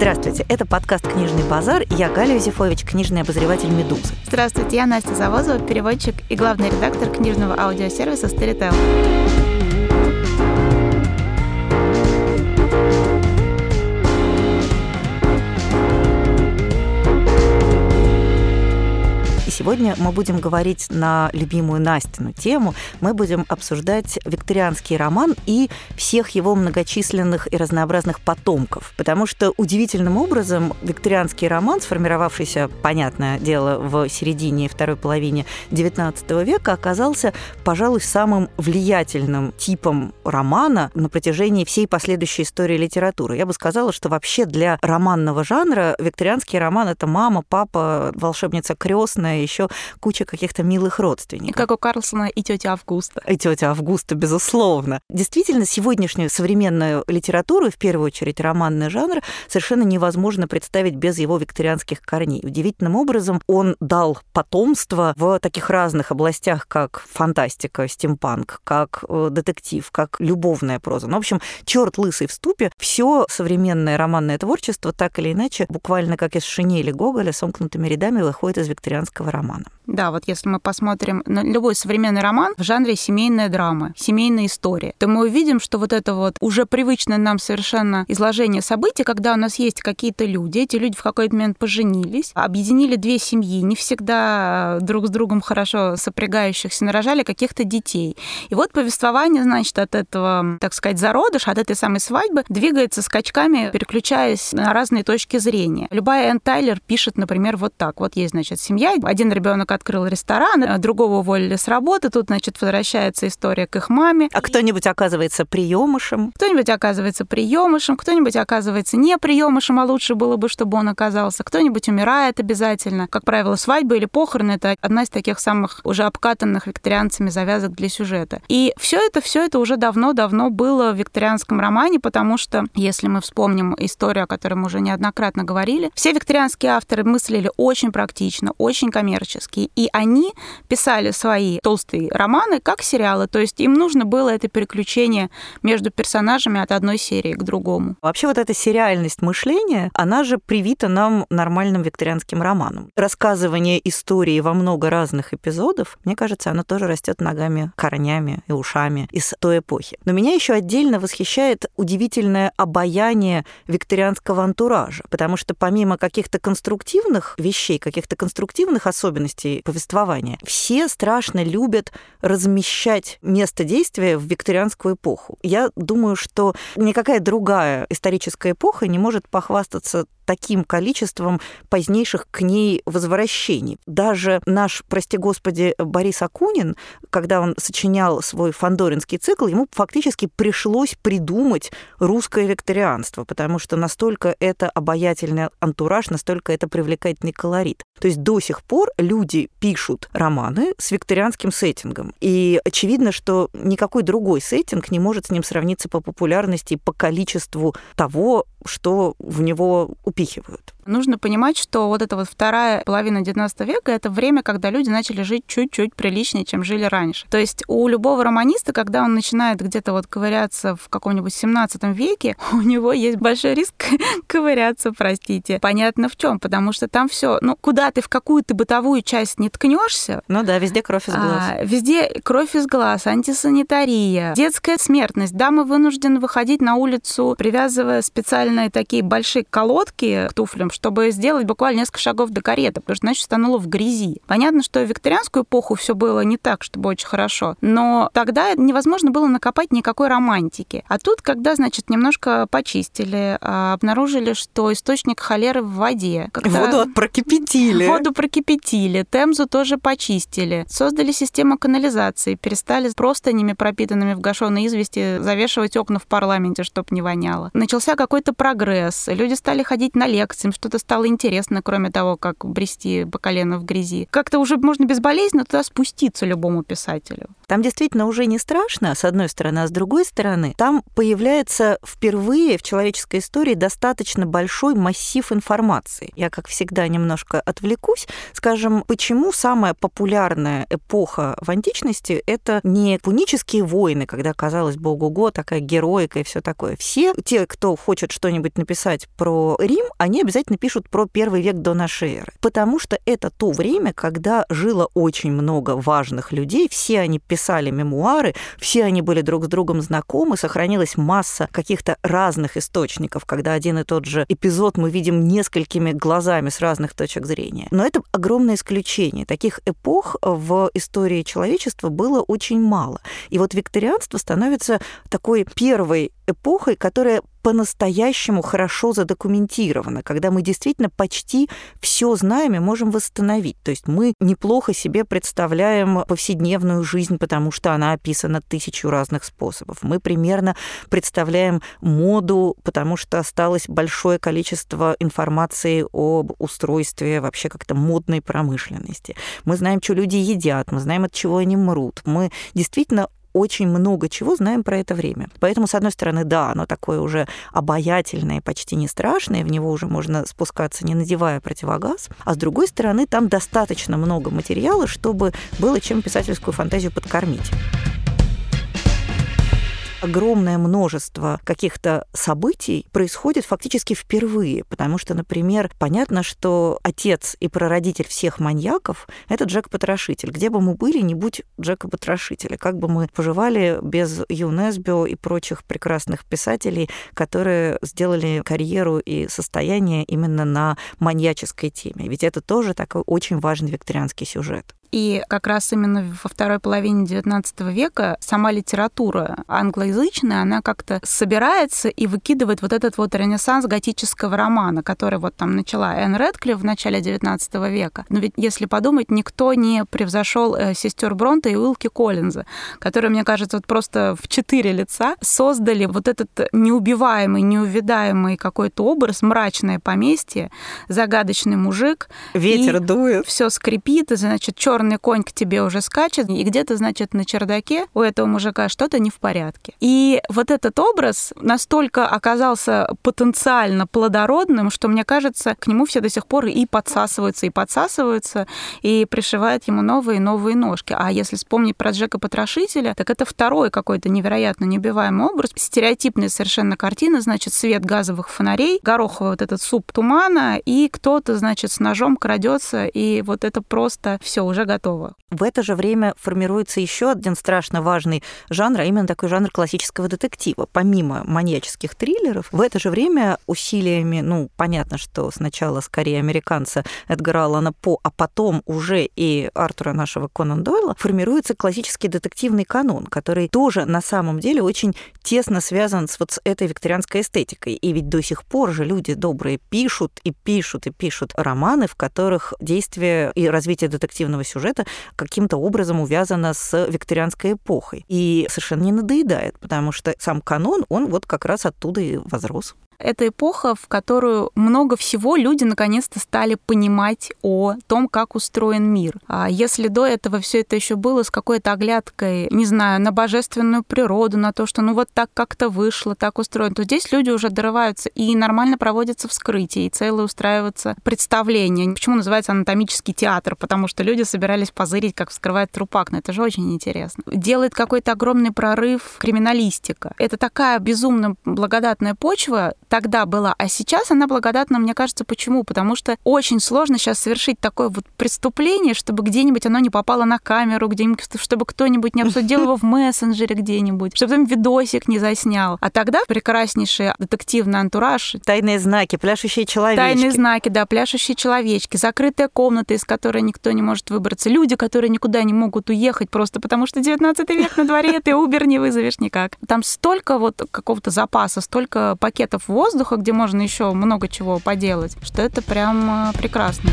Здравствуйте, это подкаст «Книжный базар». Я Галя Юзефович, книжный обозреватель «Медузы». Здравствуйте, я Настя Завозова, переводчик и главный редактор книжного аудиосервиса «Storytel». Сегодня мы будем говорить на любимую Настину тему. Мы будем обсуждать викторианский роман и всех его многочисленных и разнообразных потомков. Потому что удивительным образом викторианский роман, сформировавшийся, понятное дело, в середине второй половине XIX века, оказался, пожалуй, самым влиятельным типом романа на протяжении всей последующей истории литературы. Я бы сказала, что вообще для романного жанра викторианский роман — это мама, папа, волшебница крестная, еще куча каких-то милых родственников. Как у Карлсона и тетя Августа. И тетя Августа, безусловно. Действительно, сегодняшнюю современную литературу, в первую очередь романный жанр, совершенно невозможно представить без его викторианских корней. Удивительным образом он дал потомство в таких разных областях, как фантастика, стимпанк, как э, детектив, как любовная проза. Ну, в общем, черт лысый в ступе, все современное романное творчество так или иначе, буквально как из шинели Гоголя, сомкнутыми рядами выходит из викторианского романа романа. Да, вот если мы посмотрим на любой современный роман в жанре семейная драма, семейная история, то мы увидим, что вот это вот уже привычное нам совершенно изложение событий, когда у нас есть какие-то люди, эти люди в какой-то момент поженились, объединили две семьи, не всегда друг с другом хорошо сопрягающихся, нарожали каких-то детей. И вот повествование, значит, от этого, так сказать, зародыша, от этой самой свадьбы двигается скачками, переключаясь на разные точки зрения. Любая Энн Тайлер пишет, например, вот так. Вот есть, значит, семья, один ребенок открыл ресторан, а другого уволили с работы. Тут, значит, возвращается история к их маме. А кто-нибудь оказывается приемышем? Кто-нибудь оказывается приемышем, кто-нибудь оказывается не приемышем, а лучше было бы, чтобы он оказался. Кто-нибудь умирает обязательно. Как правило, свадьба или похороны это одна из таких самых уже обкатанных викторианцами завязок для сюжета. И все это, все это уже давно-давно было в викторианском романе, потому что, если мы вспомним историю, о которой мы уже неоднократно говорили, все викторианские авторы мыслили очень практично, очень коммерчески коммерческие. И они писали свои толстые романы как сериалы, то есть им нужно было это переключение между персонажами от одной серии к другому. Вообще вот эта сериальность мышления, она же привита нам нормальным викторианским романом. Рассказывание истории во много разных эпизодов, мне кажется, оно тоже растет ногами, корнями и ушами из той эпохи. Но меня еще отдельно восхищает удивительное обаяние викторианского антуража, потому что помимо каких-то конструктивных вещей, каких-то конструктивных особенностей, особенностей повествования. Все страшно любят размещать место действия в викторианскую эпоху. Я думаю, что никакая другая историческая эпоха не может похвастаться таким количеством позднейших к ней возвращений. Даже наш, прости господи, Борис Акунин, когда он сочинял свой фандоринский цикл, ему фактически пришлось придумать русское викторианство, потому что настолько это обаятельный антураж, настолько это привлекательный колорит. То есть до сих пор люди пишут романы с викторианским сеттингом. И очевидно, что никакой другой сеттинг не может с ним сравниться по популярности и по количеству того, что в него упихивают. Нужно понимать, что вот эта вот вторая половина XIX века — это время, когда люди начали жить чуть-чуть приличнее, чем жили раньше. То есть у любого романиста, когда он начинает где-то вот ковыряться в каком-нибудь 17 веке, у него есть большой риск ковыряться, простите. Понятно в чем, потому что там все, ну, куда ты в какую то бытовую часть не ткнешься. Ну да, везде кровь из глаз. А, везде кровь из глаз, антисанитария, детская смертность. Дамы вынуждены выходить на улицу, привязывая специальные такие большие колодки к туфлям, чтобы сделать буквально несколько шагов до кареты, потому что иначе стануло в грязи. Понятно, что в викторианскую эпоху все было не так, чтобы очень хорошо, но тогда невозможно было накопать никакой романтики. А тут, когда, значит, немножко почистили, а, обнаружили, что источник холеры в воде. Когда... Воду прокипятили. Воду прокипятили, Темзу тоже почистили, создали систему канализации, перестали простынями, пропитанными в гашеной извести, завешивать окна в парламенте, чтобы не воняло. Начался какой-то прогресс, люди стали ходить на лекции, что-то стало интересно, кроме того, как брести по колено в грязи. Как-то уже можно безболезненно туда спуститься любому писателю. Там действительно уже не страшно, с одной стороны, а с другой стороны, там появляется впервые в человеческой истории достаточно большой массив информации. Я, как всегда, немножко отвлекусь. Скажем, почему самая популярная эпоха в античности — это не пунические войны, когда, казалось бы, ого-го, такая героика и все такое. Все те, кто хочет что-нибудь написать про Рим, они обязательно пишут про первый век до нашей эры. Потому что это то время, когда жило очень много важных людей, все они писали мемуары, все они были друг с другом знакомы, сохранилась масса каких-то разных источников, когда один и тот же эпизод мы видим несколькими глазами с разных точек зрения. Но это огромное исключение. Таких эпох в истории человечества было очень мало. И вот викторианство становится такой первой эпохой, которая по-настоящему хорошо задокументировано, когда мы действительно почти все знаем и можем восстановить. То есть мы неплохо себе представляем повседневную жизнь, потому что она описана тысячу разных способов. Мы примерно представляем моду, потому что осталось большое количество информации об устройстве вообще как-то модной промышленности. Мы знаем, что люди едят, мы знаем, от чего они мрут. Мы действительно очень много чего знаем про это время. Поэтому, с одной стороны, да, оно такое уже обаятельное, почти не страшное, в него уже можно спускаться, не надевая противогаз, а с другой стороны, там достаточно много материала, чтобы было чем писательскую фантазию подкормить огромное множество каких-то событий происходит фактически впервые, потому что, например, понятно, что отец и прародитель всех маньяков — это Джек-потрошитель. Где бы мы были, не будь Джека-потрошителя, как бы мы поживали без ЮНЕСБИО и прочих прекрасных писателей, которые сделали карьеру и состояние именно на маньяческой теме. Ведь это тоже такой очень важный викторианский сюжет. И как раз именно во второй половине XIX века сама литература англоязычная, она как-то собирается и выкидывает вот этот вот ренессанс готического романа, который вот там начала Энн Редклифф в начале XIX века. Но ведь, если подумать, никто не превзошел э, сестер Бронта и Уилки Коллинза, которые, мне кажется, вот просто в четыре лица создали вот этот неубиваемый, неувидаемый какой-то образ, мрачное поместье, загадочный мужик. Ветер дует. Все скрипит, и, значит, черный черный конь к тебе уже скачет, и где-то, значит, на чердаке у этого мужика что-то не в порядке. И вот этот образ настолько оказался потенциально плодородным, что, мне кажется, к нему все до сих пор и подсасываются, и подсасываются, и пришивают ему новые и новые ножки. А если вспомнить про Джека Потрошителя, так это второй какой-то невероятно неубиваемый образ. Стереотипная совершенно картина, значит, свет газовых фонарей, гороховый вот этот суп тумана, и кто-то, значит, с ножом крадется, и вот это просто все уже готово. В это же время формируется еще один страшно важный жанр, а именно такой жанр классического детектива. Помимо маньяческих триллеров, в это же время усилиями, ну, понятно, что сначала скорее американца Эдгара Аллана По, а потом уже и Артура нашего Конан Дойла, формируется классический детективный канон, который тоже на самом деле очень тесно связан с вот с этой викторианской эстетикой. И ведь до сих пор же люди добрые пишут и пишут и пишут романы, в которых действие и развитие детективного сюжета сюжета каким-то образом увязана с викторианской эпохой. И совершенно не надоедает, потому что сам канон, он вот как раз оттуда и возрос. Это эпоха, в которую много всего люди наконец-то стали понимать о том, как устроен мир. А если до этого все это еще было с какой-то оглядкой, не знаю, на божественную природу, на то, что ну вот так как-то вышло, так устроено, то здесь люди уже дорываются и нормально проводятся вскрытия, и целые устраиваются представления. Почему называется анатомический театр? Потому что люди собирались позырить, как вскрывает трупак. Но это же очень интересно. Делает какой-то огромный прорыв криминалистика. Это такая безумно благодатная почва, тогда была, а сейчас она благодатна, мне кажется, почему? Потому что очень сложно сейчас совершить такое вот преступление, чтобы где-нибудь оно не попало на камеру, где-нибудь, чтобы кто-нибудь не обсудил его в мессенджере где-нибудь, чтобы там видосик не заснял. А тогда прекраснейший детективный антураж. Тайные знаки, пляшущие человечки. Тайные знаки, да, пляшущие человечки, закрытая комната, из которой никто не может выбраться, люди, которые никуда не могут уехать просто потому, что 19 век на дворе, ты Uber не вызовешь никак. Там столько вот какого-то запаса, столько пакетов в воздуха, где можно еще много чего поделать, что это прям э, прекрасно.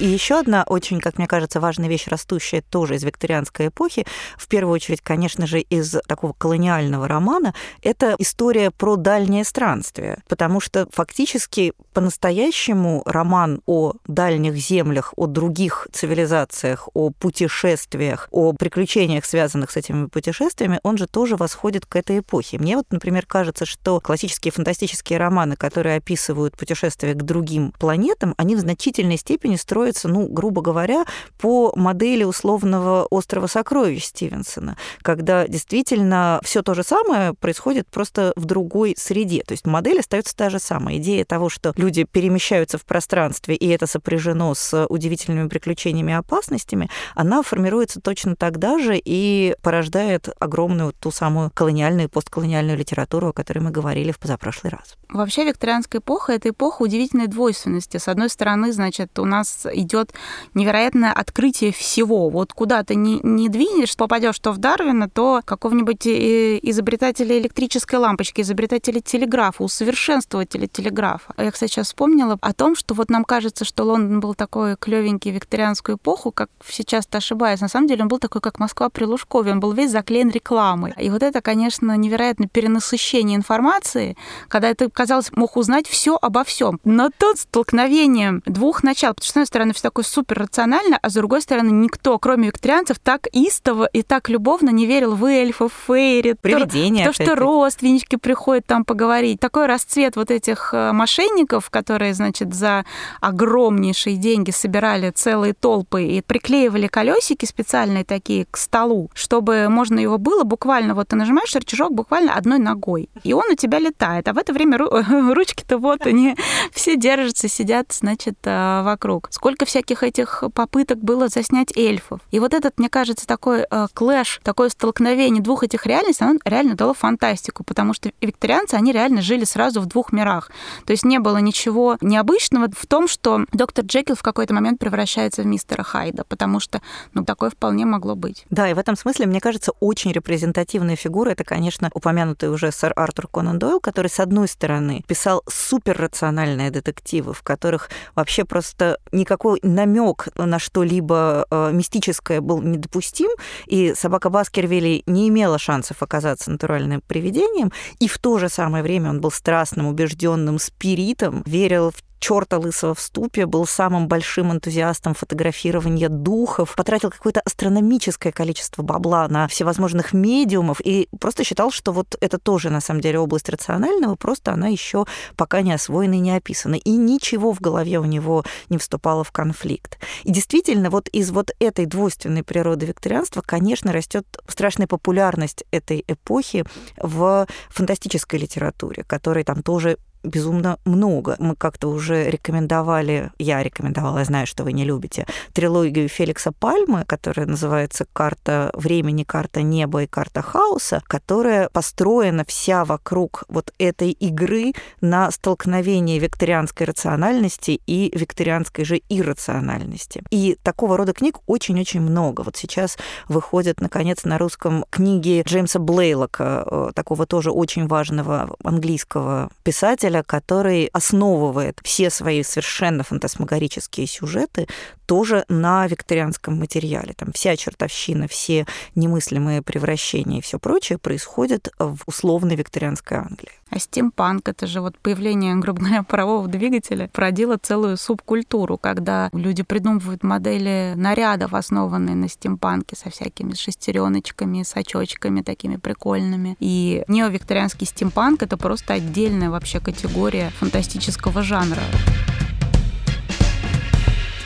И еще одна очень, как мне кажется, важная вещь, растущая тоже из викторианской эпохи, в первую очередь, конечно же, из такого колониального романа, это история про дальнее странствие. Потому что фактически по-настоящему роман о дальних землях, о других цивилизациях, о путешествиях, о приключениях, связанных с этими путешествиями, он же тоже восходит к этой эпохе. Мне вот, например, кажется, что классические фантастические романы, которые описывают путешествия к другим планетам, они в значительной степени строятся, ну, грубо говоря, по модели условного острова сокровищ Стивенсона, когда действительно все то же самое происходит просто в другой среде. То есть модель остается та же самая. Идея того, что люди перемещаются в пространстве, и это сопряжено с удивительными приключениями и опасностями, она формируется точно тогда же и порождает огромную ту самую колониальную и постколониальную литературу, о которой мы говорили в позапрошлый раз. Вообще викторианская эпоха — это эпоха удивительной двойственности. С одной стороны, значит, у нас идет невероятное открытие всего. Вот куда ты не, не двинешь, попадешь то в Дарвина, то какого-нибудь э, изобретателя электрической лампочки, изобретателя телеграфа, усовершенствователя телеграфа. Я, кстати, сейчас вспомнила о том, что вот нам кажется, что Лондон был такой клевенький викторианскую эпоху, как все часто ошибаюсь. На самом деле он был такой, как Москва при Лужкове. Он был весь заклеен рекламой. И вот это, конечно, невероятное перенасыщение информации, когда ты казалось, мог узнать все обо всем. Но тут столкновение двух начал, потому что, с одной стороны, все такое супер рационально, а с другой стороны, никто, кроме викторианцев, так истово и так любовно не верил в эльфов, фейри, Привидения, то, что родственнички приходят там поговорить. Такой расцвет вот этих э, мошенников, которые, значит, за огромнейшие деньги собирали целые толпы и приклеивали колесики специальные такие к столу, чтобы можно его было буквально, вот ты нажимаешь рычажок буквально одной ногой, и он у тебя летает. А в это время ручки-то вот они все держатся, сидят, значит, э, вокруг. Сколько всяких этих попыток было заснять эльфов. И вот этот, мне кажется, такой э, клэш, такое столкновение двух этих реальностей, оно реально дало фантастику, потому что викторианцы, они реально жили сразу в двух мирах. То есть не было ничего необычного в том, что доктор Джекил в какой-то момент превращается в мистера Хайда, потому что, ну, такое вполне могло быть. Да, и в этом смысле, мне кажется, очень репрезентативная фигура это, конечно, упомянутый уже сэр Артур Конан Дойл, который, с одной стороны, писал суперрациональные детективы, в которых вообще просто никакой намек на что-либо э, мистическое был недопустим, и собака Баскервилли не имела шансов оказаться натуральным привидением, и в то же самое время он был страстным, убежденным спиритом, верил в черта лысого в ступе, был самым большим энтузиастом фотографирования духов, потратил какое-то астрономическое количество бабла на всевозможных медиумов и просто считал, что вот это тоже на самом деле область рационального, просто она еще пока не освоена и не описана. И ничего в голове у него не вступало в конфликт. И действительно, вот из вот этой двойственной природы викторианства, конечно, растет страшная популярность этой эпохи в фантастической литературе, которой там тоже безумно много. Мы как-то уже рекомендовали, я рекомендовала, я знаю, что вы не любите, трилогию Феликса Пальмы, которая называется «Карта времени, карта неба и карта хаоса», которая построена вся вокруг вот этой игры на столкновении викторианской рациональности и викторианской же иррациональности. И такого рода книг очень-очень много. Вот сейчас выходят, наконец, на русском книги Джеймса Блейлока, э, такого тоже очень важного английского писателя, писателя, который основывает все свои совершенно фантасмагорические сюжеты тоже на викторианском материале. Там вся чертовщина, все немыслимые превращения и все прочее происходит в условной викторианской Англии. А стимпанк — это же вот появление, грубо говоря, парового двигателя породило целую субкультуру, когда люди придумывают модели нарядов, основанные на стимпанке, со всякими шестереночками, с очочками такими прикольными. И неовикторианский стимпанк — это просто отдельная вообще категория фантастического жанра.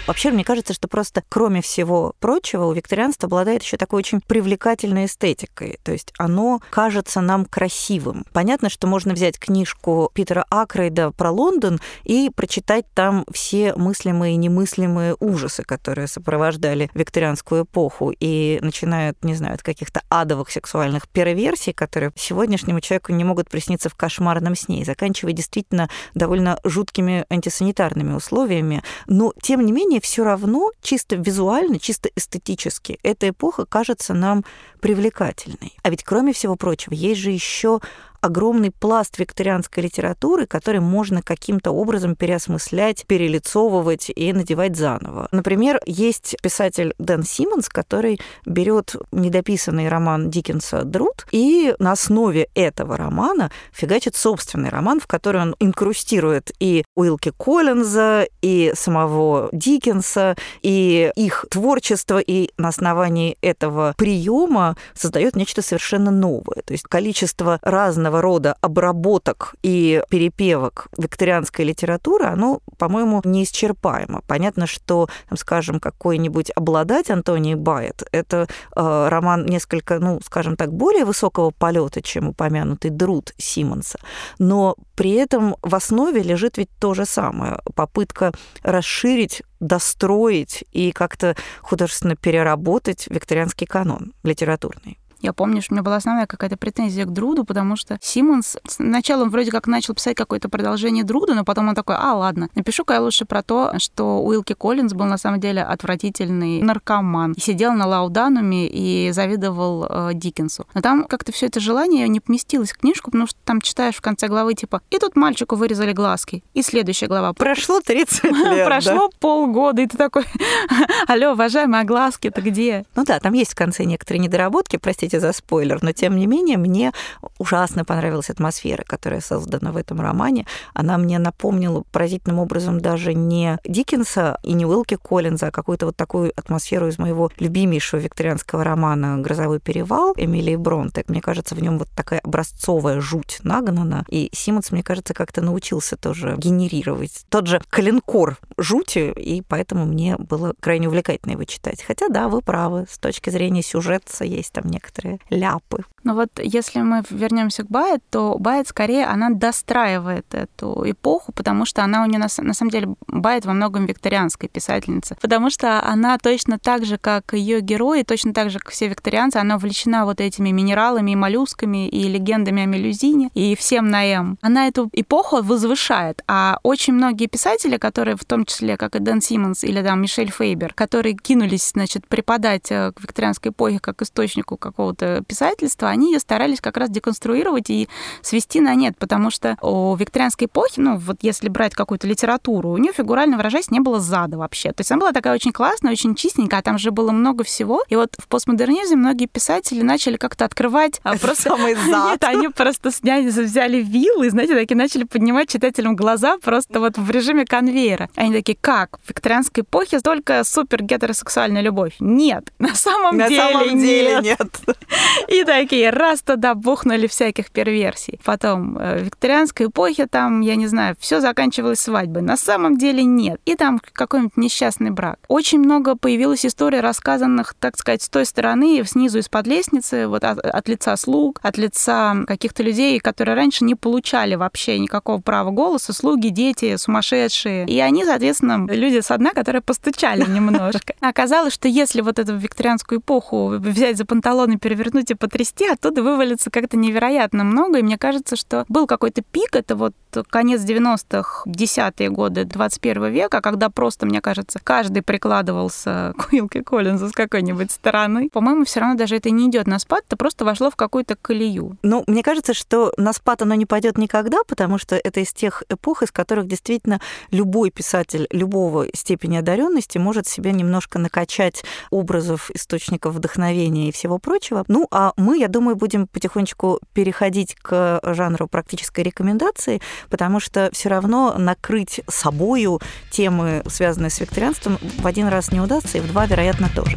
Вообще, мне кажется, что просто, кроме всего прочего, у викторианства обладает еще такой очень привлекательной эстетикой. То есть оно кажется нам красивым. Понятно, что можно взять книжку Питера Акрейда про Лондон и прочитать там все мыслимые и немыслимые ужасы, которые сопровождали викторианскую эпоху, и начинают, не знаю, от каких-то адовых сексуальных перверсий, которые сегодняшнему человеку не могут присниться в кошмарном сне, и заканчивая действительно довольно жуткими антисанитарными условиями. Но, тем не менее, все равно чисто визуально, чисто эстетически эта эпоха кажется нам привлекательной. А ведь, кроме всего прочего, есть же еще огромный пласт викторианской литературы, который можно каким-то образом переосмыслять, перелицовывать и надевать заново. Например, есть писатель Дэн Симмонс, который берет недописанный роман Диккенса «Друд» и на основе этого романа фигачит собственный роман, в который он инкрустирует и Уилки Коллинза, и самого Диккенса, и их творчество, и на основании этого приема создает нечто совершенно новое. То есть количество разного рода обработок и перепевок викторианской литературы, оно, по-моему, неисчерпаемо. Понятно, что, скажем, какой-нибудь «Обладать» Антоний Байет — это э, роман несколько, ну, скажем так, более высокого полета, чем упомянутый Друд Симмонса, но при этом в основе лежит ведь то же самое. Попытка расширить достроить и как-то художественно переработать викторианский канон литературный. Я помню, что у меня была основная какая-то претензия к Друду, потому что Симмонс сначала он вроде как начал писать какое-то продолжение Друда, но потом он такой, а, ладно, напишу-ка я лучше про то, что Уилки Коллинз был на самом деле отвратительный наркоман. И сидел на Лаудануме и завидовал э, Диккенсу. Но там как-то все это желание не поместилось в книжку, потому что там читаешь в конце главы, типа, и тут мальчику вырезали глазки. И следующая глава. Прошло 30 лет, Прошло полгода, и ты такой, алло, уважаемые, а глазки-то где? Ну да, там есть в конце некоторые недоработки, простите, простите за спойлер, но тем не менее мне ужасно понравилась атмосфера, которая создана в этом романе. Она мне напомнила поразительным образом даже не Диккенса и не Уилки Коллинза, а какую-то вот такую атмосферу из моего любимейшего викторианского романа «Грозовой перевал» Эмилии Бронте. Мне кажется, в нем вот такая образцовая жуть нагнана. И Симмонс, мне кажется, как-то научился тоже генерировать тот же калинкор жути, и поэтому мне было крайне увлекательно его читать. Хотя, да, вы правы, с точки зрения сюжета есть там некоторые некоторые ляпы. Но вот если мы вернемся к Байет, то Байет скорее она достраивает эту эпоху, потому что она у нее на, на самом деле Байет во многом викторианская писательница, потому что она точно так же, как ее герои, точно так же, как все викторианцы, она увлечена вот этими минералами и моллюсками и легендами о Мелюзине и всем на М. Она эту эпоху возвышает, а очень многие писатели, которые в том числе, как и Дэн Симмонс или там Мишель Фейбер, которые кинулись, значит, преподать э, к викторианской эпохе как источнику какого-то писательства, они ее старались как раз деконструировать и свести на нет, потому что у викторианской эпохи, ну вот если брать какую-то литературу, у нее фигурально выражаясь не было зада вообще. То есть она была такая очень классная, очень чистенькая, а там же было много всего. И вот в постмодернизме многие писатели начали как-то открывать а просто... Самый зад. Нет, они просто сняли, взяли вилы и, знаете, такие начали поднимать читателям глаза просто вот в режиме конвейера. Они такие, как? В викторианской эпохе только супер гетеросексуальная любовь. Нет, на самом на деле самом деле нет. И такие, раз туда бухнули всяких перверсий. Потом э, в викторианской эпохе там, я не знаю, все заканчивалось свадьбой. На самом деле нет. И там какой-нибудь несчастный брак. Очень много появилось историй, рассказанных, так сказать, с той стороны, снизу из-под лестницы, вот от, от лица слуг, от лица каких-то людей, которые раньше не получали вообще никакого права голоса, слуги, дети, сумасшедшие. И они, соответственно, люди со дна, которые постучали немножко. Оказалось, что если вот эту викторианскую эпоху взять за панталоны, перевернуть и потрясти, оттуда вывалится как-то невероятно много. И мне кажется, что был какой-то пик, это вот конец 90-х, десятые годы 21 века, когда просто, мне кажется, каждый прикладывался к Уилке Коллинзу с какой-нибудь стороны. По-моему, все равно даже это не идет на спад, это просто вошло в какую-то колею. Ну, мне кажется, что на спад оно не пойдет никогда, потому что это из тех эпох, из которых действительно любой писатель любого степени одаренности может себя немножко накачать образов, источников вдохновения и всего прочего. Ну, а мы, я думаю, будем потихонечку переходить к жанру практической рекомендации, потому что все равно накрыть собою темы, связанные с викторианством, в один раз не удастся, и в два, вероятно, тоже.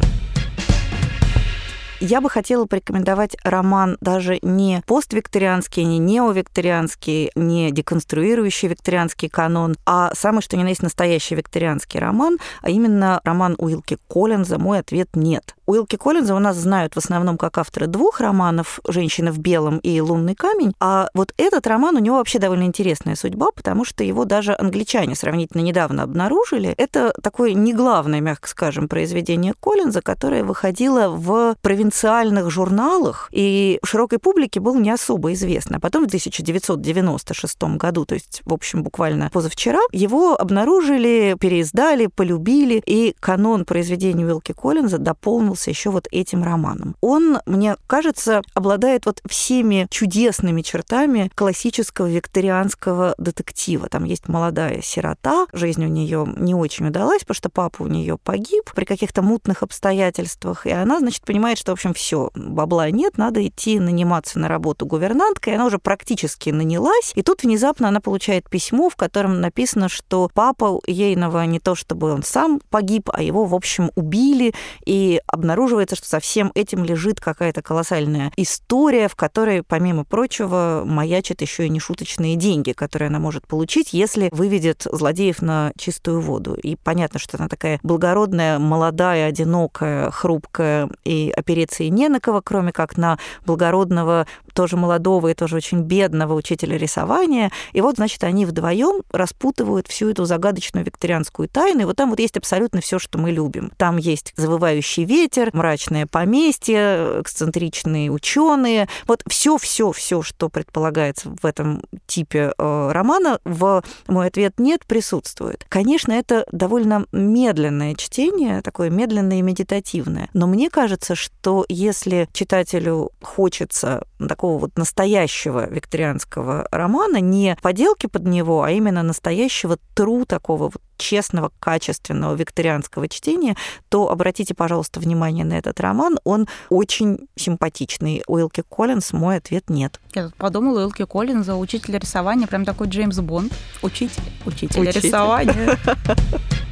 Я бы хотела порекомендовать роман даже не поствикторианский, не неовикторианский, не деконструирующий викторианский канон, а самый что ни на есть настоящий викторианский роман, а именно роман Уилки Коллинза «Мой ответ нет». Уилки Коллинза у нас знают в основном как автора двух романов «Женщина в белом» и «Лунный камень», а вот этот роман у него вообще довольно интересная судьба, потому что его даже англичане сравнительно недавно обнаружили. Это такое не главное, мягко скажем, произведение Коллинза, которое выходило в провинциальном провинциальных журналах, и широкой публике был не особо известно. А потом в 1996 году, то есть, в общем, буквально позавчера, его обнаружили, переиздали, полюбили, и канон произведений Уилки Коллинза дополнился еще вот этим романом. Он, мне кажется, обладает вот всеми чудесными чертами классического викторианского детектива. Там есть молодая сирота, жизнь у нее не очень удалась, потому что папа у нее погиб при каких-то мутных обстоятельствах, и она, значит, понимает, что, в общем, все, бабла нет, надо идти наниматься на работу гувернанткой, она уже практически нанялась, и тут внезапно она получает письмо, в котором написано, что папа ейного не то чтобы он сам погиб, а его, в общем, убили, и обнаруживается, что со всем этим лежит какая-то колоссальная история, в которой, помимо прочего, маячат еще и нешуточные деньги, которые она может получить, если выведет злодеев на чистую воду. И понятно, что она такая благородная, молодая, одинокая, хрупкая, и опереться и не на кого, кроме как на благородного, тоже молодого и тоже очень бедного учителя рисования. И вот, значит, они вдвоем распутывают всю эту загадочную викторианскую тайну. И вот там вот есть абсолютно все, что мы любим. Там есть завывающий ветер, мрачное поместье, эксцентричные ученые. Вот все, все, все, что предполагается в этом типе э, романа, в мой ответ нет, присутствует. Конечно, это довольно медленное чтение, такое медленное и медитативное. Но мне кажется, что если читателю хочется такого вот настоящего викторианского романа, не поделки под него, а именно настоящего тру такого вот честного, качественного викторианского чтения, то обратите, пожалуйста, внимание на этот роман. Он очень симпатичный. Уилки Коллинз, мой ответ нет. Я тут подумала, Уилки Коллинза, учитель рисования, прям такой Джеймс Бонд. Учитель, учитель, учитель. рисования.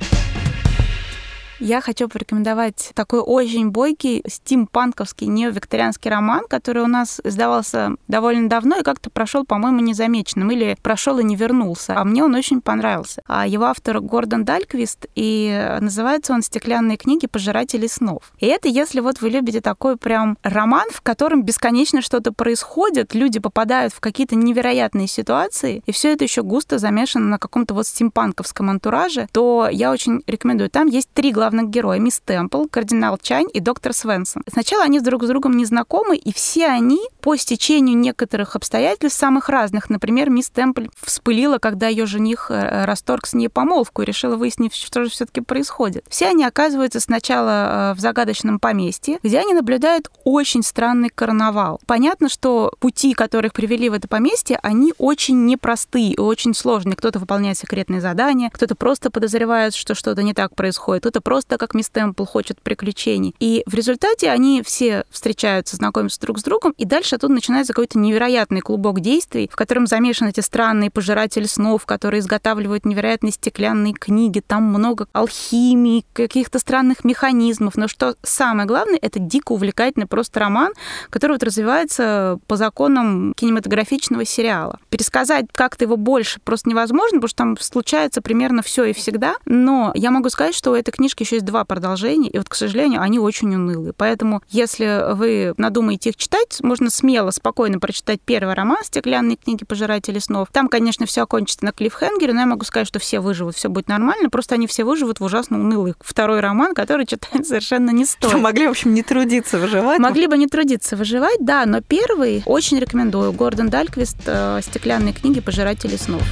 Я хочу порекомендовать такой очень бойкий стимпанковский неовикторианский роман, который у нас издавался довольно давно и как-то прошел, по-моему, незамеченным или прошел и не вернулся. А мне он очень понравился. А его автор Гордон Дальквист, и называется он «Стеклянные книги. Пожиратели снов». И это если вот вы любите такой прям роман, в котором бесконечно что-то происходит, люди попадают в какие-то невероятные ситуации, и все это еще густо замешано на каком-то вот стимпанковском антураже, то я очень рекомендую. Там есть три главных главных героя, мисс Темпл, кардинал Чань и доктор Свенсон. Сначала они друг с другом не знакомы, и все они по стечению некоторых обстоятельств, самых разных, например, мисс Темпл вспылила, когда ее жених э, расторг с ней помолвку и решила выяснить, что же все-таки происходит. Все они оказываются сначала э, в загадочном поместье, где они наблюдают очень странный карнавал. Понятно, что пути, которых привели в это поместье, они очень непростые и очень сложные. Кто-то выполняет секретные задания, кто-то просто подозревает, что что-то не так происходит, кто-то просто просто как мисс Темпл хочет приключений. И в результате они все встречаются, знакомятся друг с другом, и дальше тут начинается какой-то невероятный клубок действий, в котором замешаны эти странные пожиратели снов, которые изготавливают невероятные стеклянные книги. Там много алхимии, каких-то странных механизмов. Но что самое главное, это дико увлекательный просто роман, который вот развивается по законам кинематографичного сериала. Пересказать как-то его больше просто невозможно, потому что там случается примерно все и всегда. Но я могу сказать, что у этой книжки еще есть два продолжения, и вот, к сожалению, они очень унылые. Поэтому, если вы надумаете их читать, можно смело, спокойно прочитать первый роман «Стеклянные книги пожиратели снов». Там, конечно, все окончится на клиффхенгере, но я могу сказать, что все выживут, все будет нормально, просто они все выживут в ужасно унылый второй роман, который читать совершенно не стоит. Что могли, в общем, не трудиться выживать. Могли бы не трудиться выживать, да, но первый очень рекомендую. Гордон Дальквист э, «Стеклянные книги пожиратели снов».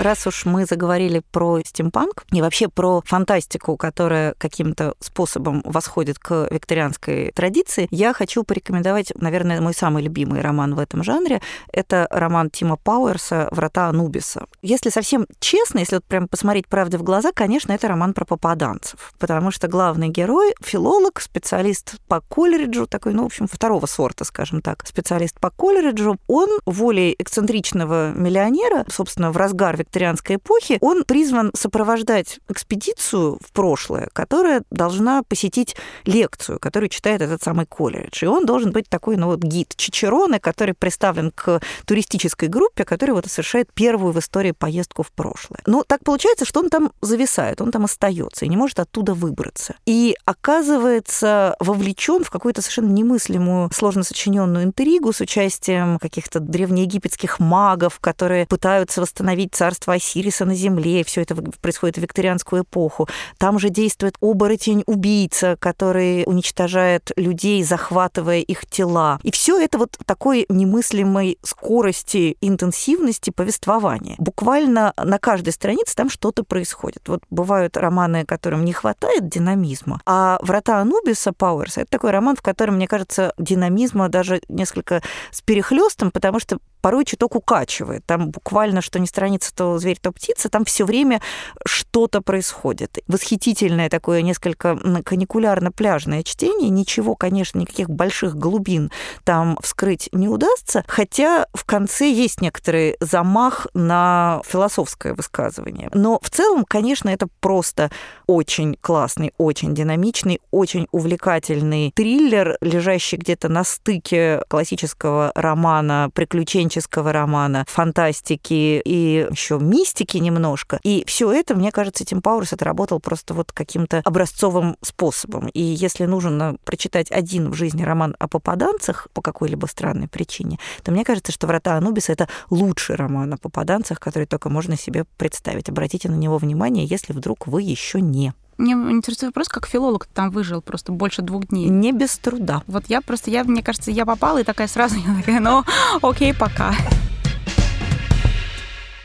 Раз уж мы заговорили про стимпанк и вообще про фантастику, которая каким-то способом восходит к викторианской традиции, я хочу порекомендовать, наверное, мой самый любимый роман в этом жанре. Это роман Тима Пауэрса «Врата Анубиса». Если совсем честно, если вот прям посмотреть правде в глаза, конечно, это роман про попаданцев, потому что главный герой — филолог, специалист по колледжу, такой, ну, в общем, второго сорта, скажем так, специалист по колледжу. Он волей эксцентричного миллионера, собственно, в разгар викторианской эпохи, он призван сопровождать экспедицию в прошлое, которая должна посетить лекцию, которую читает этот самый колледж. И он должен быть такой, ну вот, гид Чичероны, который представлен к туристической группе, которая вот совершает первую в истории поездку в прошлое. Но так получается, что он там зависает, он там остается и не может оттуда выбраться. И оказывается вовлечен в какую-то совершенно немыслимую, сложно сочиненную интригу с участием каких-то древнеегипетских магов, которые пытаются восстановить царство царство Осириса на земле, все это происходит в викторианскую эпоху. Там же действует оборотень-убийца, который уничтожает людей, захватывая их тела. И все это вот такой немыслимой скорости, интенсивности повествования. Буквально на каждой странице там что-то происходит. Вот бывают романы, которым не хватает динамизма, а «Врата Анубиса» Пауэрса — это такой роман, в котором, мне кажется, динамизма даже несколько с перехлестом, потому что порой чуток укачивает. Там буквально, что не страница, то зверь, то птица, там все время что-то происходит. Восхитительное такое несколько каникулярно-пляжное чтение. Ничего, конечно, никаких больших глубин там вскрыть не удастся, хотя в конце есть некоторый замах на философское высказывание. Но в целом, конечно, это просто очень классный, очень динамичный, очень увлекательный триллер, лежащий где-то на стыке классического романа приключений приключенческого романа, фантастики и еще мистики немножко. И все это, мне кажется, Тим Пауэрс отработал просто вот каким-то образцовым способом. И если нужно прочитать один в жизни роман о попаданцах по какой-либо странной причине, то мне кажется, что «Врата Анубиса» — это лучший роман о попаданцах, который только можно себе представить. Обратите на него внимание, если вдруг вы еще не. Мне интересует вопрос, как филолог там выжил просто больше двух дней. Не без труда. Вот я просто, я, мне кажется, я попала и такая сразу, я такая, ну, окей, пока.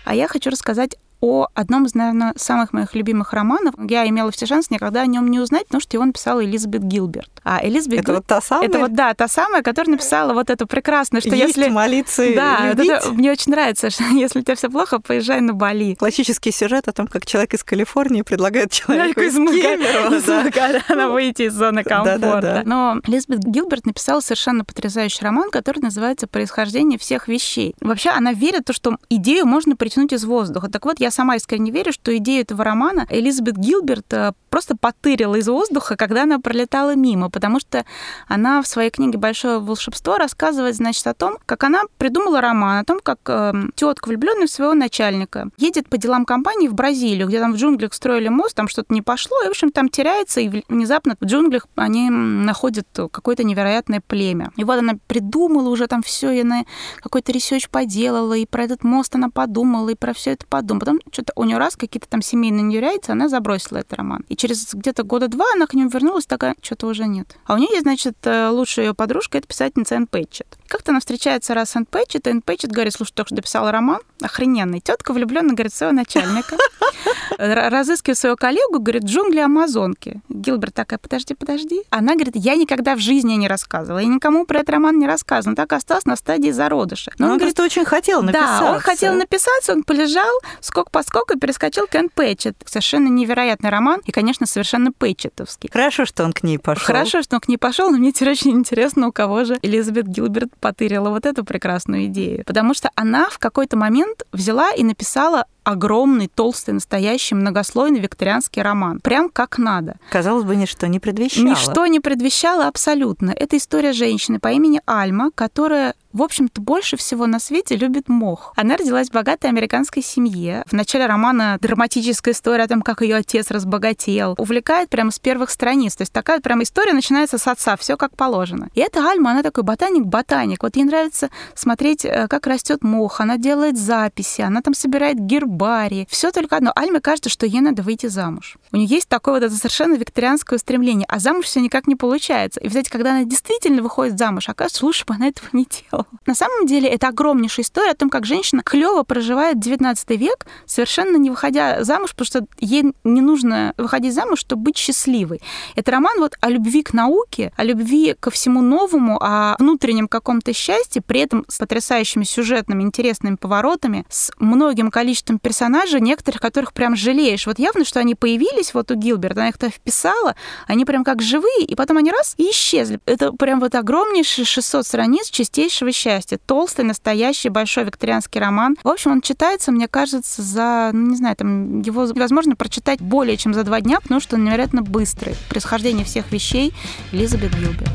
А я хочу рассказать о одном из, наверное, самых моих любимых романов. Я имела все шансы никогда о нем не узнать, потому что его написала Элизабет Гилберт. А Элизабет Это Гил... вот та самая? Это вот, да, та самая, которая написала вот эту прекрасную, что Есть если... молиться Да, любить. это, мне очень нравится, что если у тебя все плохо, поезжай на Бали. Классический сюжет о том, как человек из Калифорнии предлагает человеку из Кемерово выйти из зоны комфорта. Но Элизабет Гилберт написала совершенно потрясающий роман, который называется «Происхождение всех вещей». Вообще она верит в то, что идею можно притянуть из воздуха. Так вот, я сама искренне верю, что идею этого романа Элизабет Гилберт э, просто потырила из воздуха, когда она пролетала мимо, потому что она в своей книге «Большое волшебство» рассказывает, значит, о том, как она придумала роман, о том, как э, тетка, влюбленная в своего начальника, едет по делам компании в Бразилию, где там в джунглях строили мост, там что-то не пошло, и, в общем, там теряется, и внезапно в джунглях они находят какое-то невероятное племя. И вот она придумала уже там все, и она какой-то research поделала, и про этот мост она подумала, и про все это подумала. Потом что-то у нее раз какие-то там семейные неурядицы, она забросила этот роман. И через где-то года два она к нему вернулась, такая, что-то уже нет. А у нее есть, значит, э, лучшая ее подружка, это писательница Энн Пэтчет. Как-то она встречается раз с Энн Пэтчет, и Энн Пэтчет говорит, слушай, только что дописала роман, охрененный. Тетка влюблена, говорит, своего начальника. Разыскивает своего коллегу, говорит, джунгли Амазонки. Гилберт такая, подожди, подожди. Она говорит, я никогда в жизни не рассказывала, я никому про этот роман не рассказывала. Он так остался на стадии зародыша. Но он, он говорит, очень хотел написаться. Да, он хотел написаться, он полежал, скок по скоку перескочил к Энн Пэтчет. Совершенно невероятный роман и, конечно, совершенно пэтчетовский. Хорошо, что он к ней пошел. Хорошо, что он к ней пошел, но мне теперь очень интересно, у кого же Элизабет Гилберт потырила вот эту прекрасную идею. Потому что она в какой-то момент взяла и написала огромный, толстый, настоящий, многослойный викторианский роман. Прям как надо. Казалось бы, ничто не предвещало. Ничто не предвещало абсолютно. Это история женщины по имени Альма, которая в общем-то, больше всего на свете любит мох. Она родилась в богатой американской семье. В начале романа драматическая история о том, как ее отец разбогател. Увлекает прямо с первых страниц. То есть такая прямо история начинается с отца, все как положено. И эта Альма, она такой ботаник-ботаник. Вот ей нравится смотреть, э, как растет мох. Она делает записи, она там собирает гербарии. Все только одно. Альме кажется, что ей надо выйти замуж. У нее есть такое вот это совершенно викторианское устремление, а замуж все никак не получается. И, кстати, когда она действительно выходит замуж, оказывается, лучше бы она этого не делала. На самом деле это огромнейшая история о том, как женщина клево проживает 19 век, совершенно не выходя замуж, потому что ей не нужно выходить замуж, чтобы быть счастливой. Это роман вот о любви к науке, о любви ко всему новому, о внутреннем каком-то счастье, при этом с потрясающими сюжетными, интересными поворотами, с многим количеством персонажей, некоторых которых прям жалеешь. Вот явно, что они появились вот у Гилберт, она их-то вписала, они прям как живые, и потом они раз и исчезли. Это прям вот огромнейшие 600 страниц чистейшего счастья. Толстый, настоящий, большой викторианский роман. В общем, он читается, мне кажется, за, ну, не знаю, там, его невозможно прочитать более чем за два дня, потому что он невероятно быстрый. Происхождение всех вещей Элизабет Гилберт.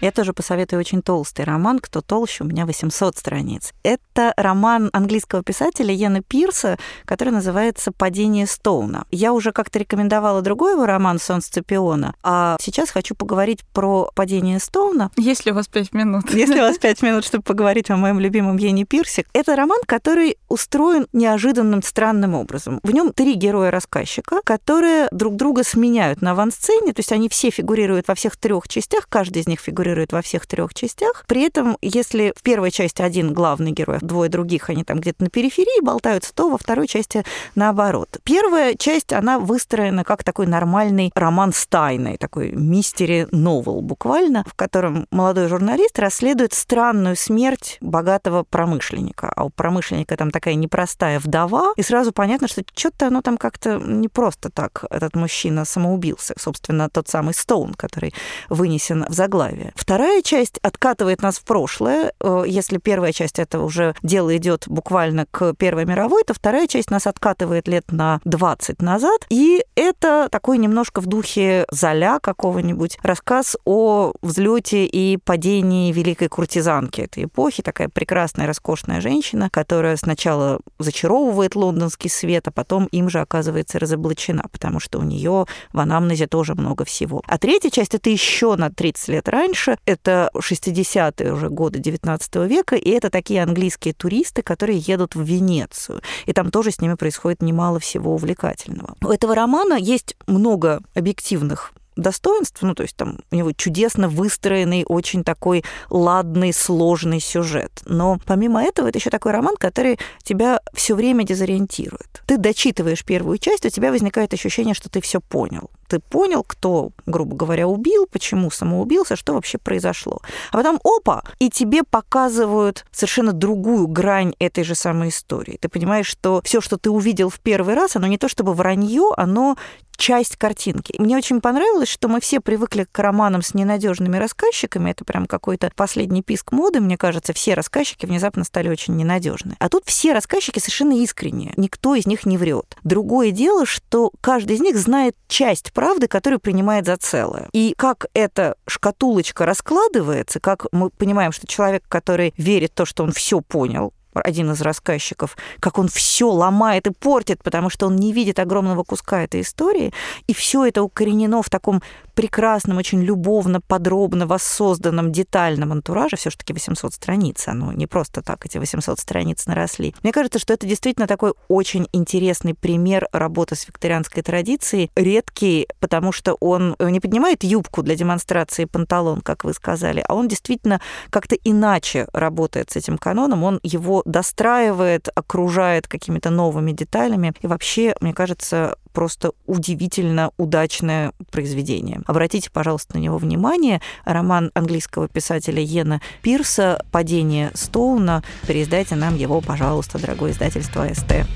Я тоже посоветую очень толстый роман «Кто толще?» У меня 800 страниц. Это роман английского писателя Йена Пирса, который называется «Падение Стоуна». Я уже как-то рекомендовала другой его роман «Сон Сципиона», а сейчас хочу поговорить про «Падение Стоуна». Если у вас пять минут. Если у вас пять минут, чтобы поговорить о моем любимом Йене Пирсе. Это роман, который устроен неожиданным, странным образом. В нем три героя-рассказчика, которые друг друга сменяют на авансцене, то есть они все фигурируют во всех трех частях, каждый из них фигурирует во всех трех частях. При этом, если в первой части один главный герой, двое других, они там где-то на периферии болтаются, то во второй части наоборот. Первая часть, она выстроена как такой нормальный роман с тайной, такой мистери-новел буквально, в котором молодой журналист расследует странную смерть богатого промышленника. А у промышленника там такая непростая вдова, и сразу понятно, что что-то оно там как-то не просто так этот мужчина самоубился. Собственно, тот самый Стоун, который вынесен в заглавие. Вторая часть откатывает нас в прошлое. Э, если первая часть это уже дело идет буквально к Первой мировой, то вторая часть нас откатывает лет на 20 назад. И это такой немножко в духе Золя какого-нибудь рассказ о взлете и падении великой куртизанки этой эпохи. Такая прекрасная, роскошная женщина, которая сначала зачаровывает лондонский свет, а потом им же оказывается разоблачена, потому что у нее в анамнезе тоже много всего. А третья часть это еще на 30 лет раньше, это 60-е уже годы 19 века, и это такие английские туристы, которые едут в Венецию. И там тоже с ними происходит немало всего увлекательного. У этого романа есть много объективных достоинств, ну, то есть там у него чудесно выстроенный, очень такой ладный, сложный сюжет. Но помимо этого, это еще такой роман, который тебя все время дезориентирует. Ты дочитываешь первую часть, у тебя возникает ощущение, что ты все понял. Ты понял, кто, грубо говоря, убил, почему самоубился, что вообще произошло. А потом, опа, и тебе показывают совершенно другую грань этой же самой истории. Ты понимаешь, что все, что ты увидел в первый раз, оно не то чтобы вранье, оно часть картинки. Мне очень понравилось, что мы все привыкли к романам с ненадежными рассказчиками. Это прям какой-то последний писк моды, мне кажется. Все рассказчики внезапно стали очень ненадежны. А тут все рассказчики совершенно искренние. Никто из них не врет. Другое дело, что каждый из них знает часть правды, которую принимает за целое. И как эта шкатулочка раскладывается, как мы понимаем, что человек, который верит в то, что он все понял, один из рассказчиков, как он все ломает и портит, потому что он не видит огромного куска этой истории, и все это укоренено в таком прекрасном, очень любовно, подробно воссозданном, детальном антураже, все таки 800 страниц, оно не просто так эти 800 страниц наросли. Мне кажется, что это действительно такой очень интересный пример работы с викторианской традицией, редкий, потому что он не поднимает юбку для демонстрации панталон, как вы сказали, а он действительно как-то иначе работает с этим каноном, он его достраивает, окружает какими-то новыми деталями. И вообще, мне кажется, просто удивительно удачное произведение. Обратите, пожалуйста, на него внимание. Роман английского писателя Йена Пирса «Падение Стоуна». Переиздайте нам его, пожалуйста, дорогое издательство СТ.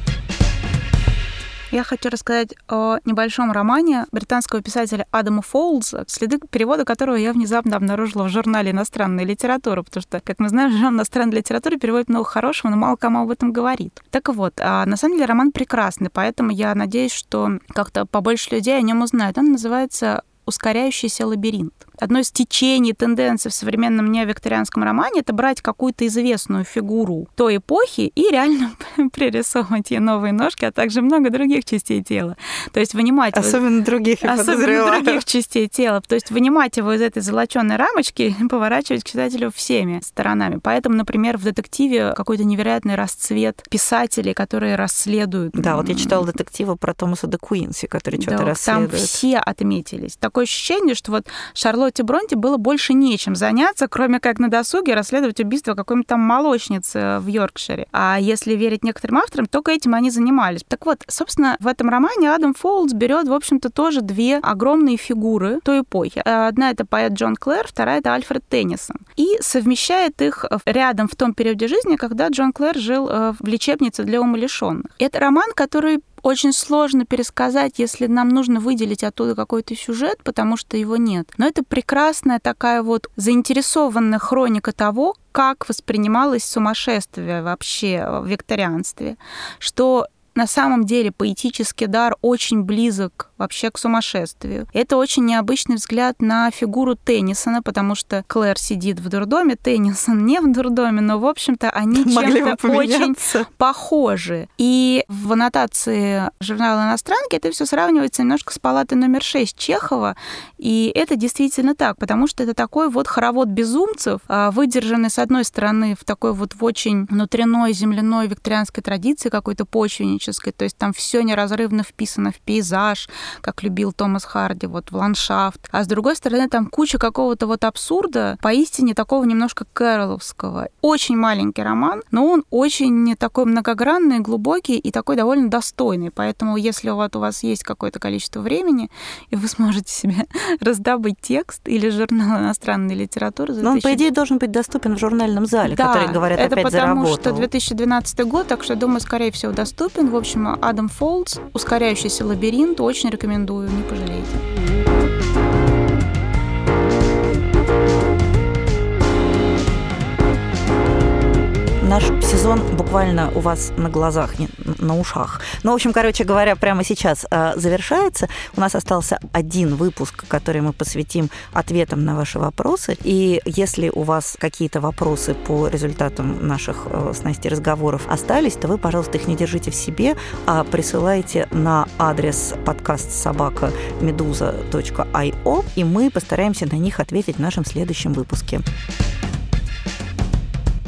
Я хочу рассказать о небольшом романе британского писателя Адама Фолза, следы перевода которого я внезапно обнаружила в журнале иностранной литературы, потому что, как мы знаем, журнал иностранной литературы переводит много хорошего, но мало кому об этом говорит. Так вот, а на самом деле роман прекрасный, поэтому я надеюсь, что как-то побольше людей о нем узнают. Он называется «Ускоряющийся лабиринт» одно из течений, тенденций в современном неовикторианском романе это брать какую-то известную фигуру той эпохи и реально пририсовывать ей новые ножки, а также много других частей тела. То есть вынимать... Особенно его... других, я Особенно других частей тела. То есть вынимать его из этой золоченой рамочки и поворачивать к читателю всеми сторонами. Поэтому, например, в детективе какой-то невероятный расцвет писателей, которые расследуют. Да, вот я читала детектива про Томаса де Куинси, который что-то да, расследует. Там все отметились. Такое ощущение, что вот Шарлотт Шарлотте Бронте было больше нечем заняться, кроме как на досуге расследовать убийство какой-нибудь там молочницы в Йоркшире. А если верить некоторым авторам, только этим они занимались. Так вот, собственно, в этом романе Адам Фолдс берет, в общем-то, тоже две огромные фигуры той эпохи. Одна это поэт Джон Клэр, вторая это Альфред Теннисон. И совмещает их рядом в том периоде жизни, когда Джон Клэр жил э, в лечебнице для умалишенных. Это роман, который очень сложно пересказать, если нам нужно выделить оттуда какой-то сюжет, потому что его нет. Но это прекрасная такая вот заинтересованная хроника того, как воспринималось сумасшествие вообще в викторианстве, что на самом деле поэтический дар очень близок вообще к сумасшествию. Это очень необычный взгляд на фигуру Теннисона, потому что Клэр сидит в дурдоме, Теннисон не в дурдоме, но, в общем-то, они чем-то очень похожи. И в аннотации журнала «Иностранки» это все сравнивается немножко с палатой номер 6 Чехова, и это действительно так, потому что это такой вот хоровод безумцев, а, выдержанный, с одной стороны, в такой вот в очень внутренной земляной викторианской традиции какой-то почвеннической, то есть там все неразрывно вписано в пейзаж, как любил Томас Харди, вот в ландшафт. А с другой стороны, там куча какого-то вот абсурда, поистине такого немножко кэроловского. Очень маленький роман, но он очень такой многогранный, глубокий и такой довольно достойный. Поэтому, если вот у вас есть какое-то количество времени, и вы сможете себе раздобыть текст или журнал иностранной литературы... Но он, по идее, должен быть доступен в журнальном зале, да, который, говорят, это опять потому заработал. что 2012 год, так что, думаю, скорее всего, доступен. В общем, Адам Фолдс, «Ускоряющийся лабиринт», очень рекомендую, не пожалеете. Наш сезон буквально у вас на глазах, не, на ушах. Ну, в общем, короче говоря, прямо сейчас э, завершается. У нас остался один выпуск, который мы посвятим ответам на ваши вопросы. И если у вас какие-то вопросы по результатам наших э, с Настей разговоров остались, то вы, пожалуйста, их не держите в себе, а присылайте на адрес подкаст собака медуза.io, и мы постараемся на них ответить в нашем следующем выпуске.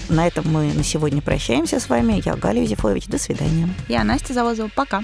На этом мы на сегодня прощаемся с вами. Я Галя Юзефович. До свидания. Я Настя Завозова. Пока.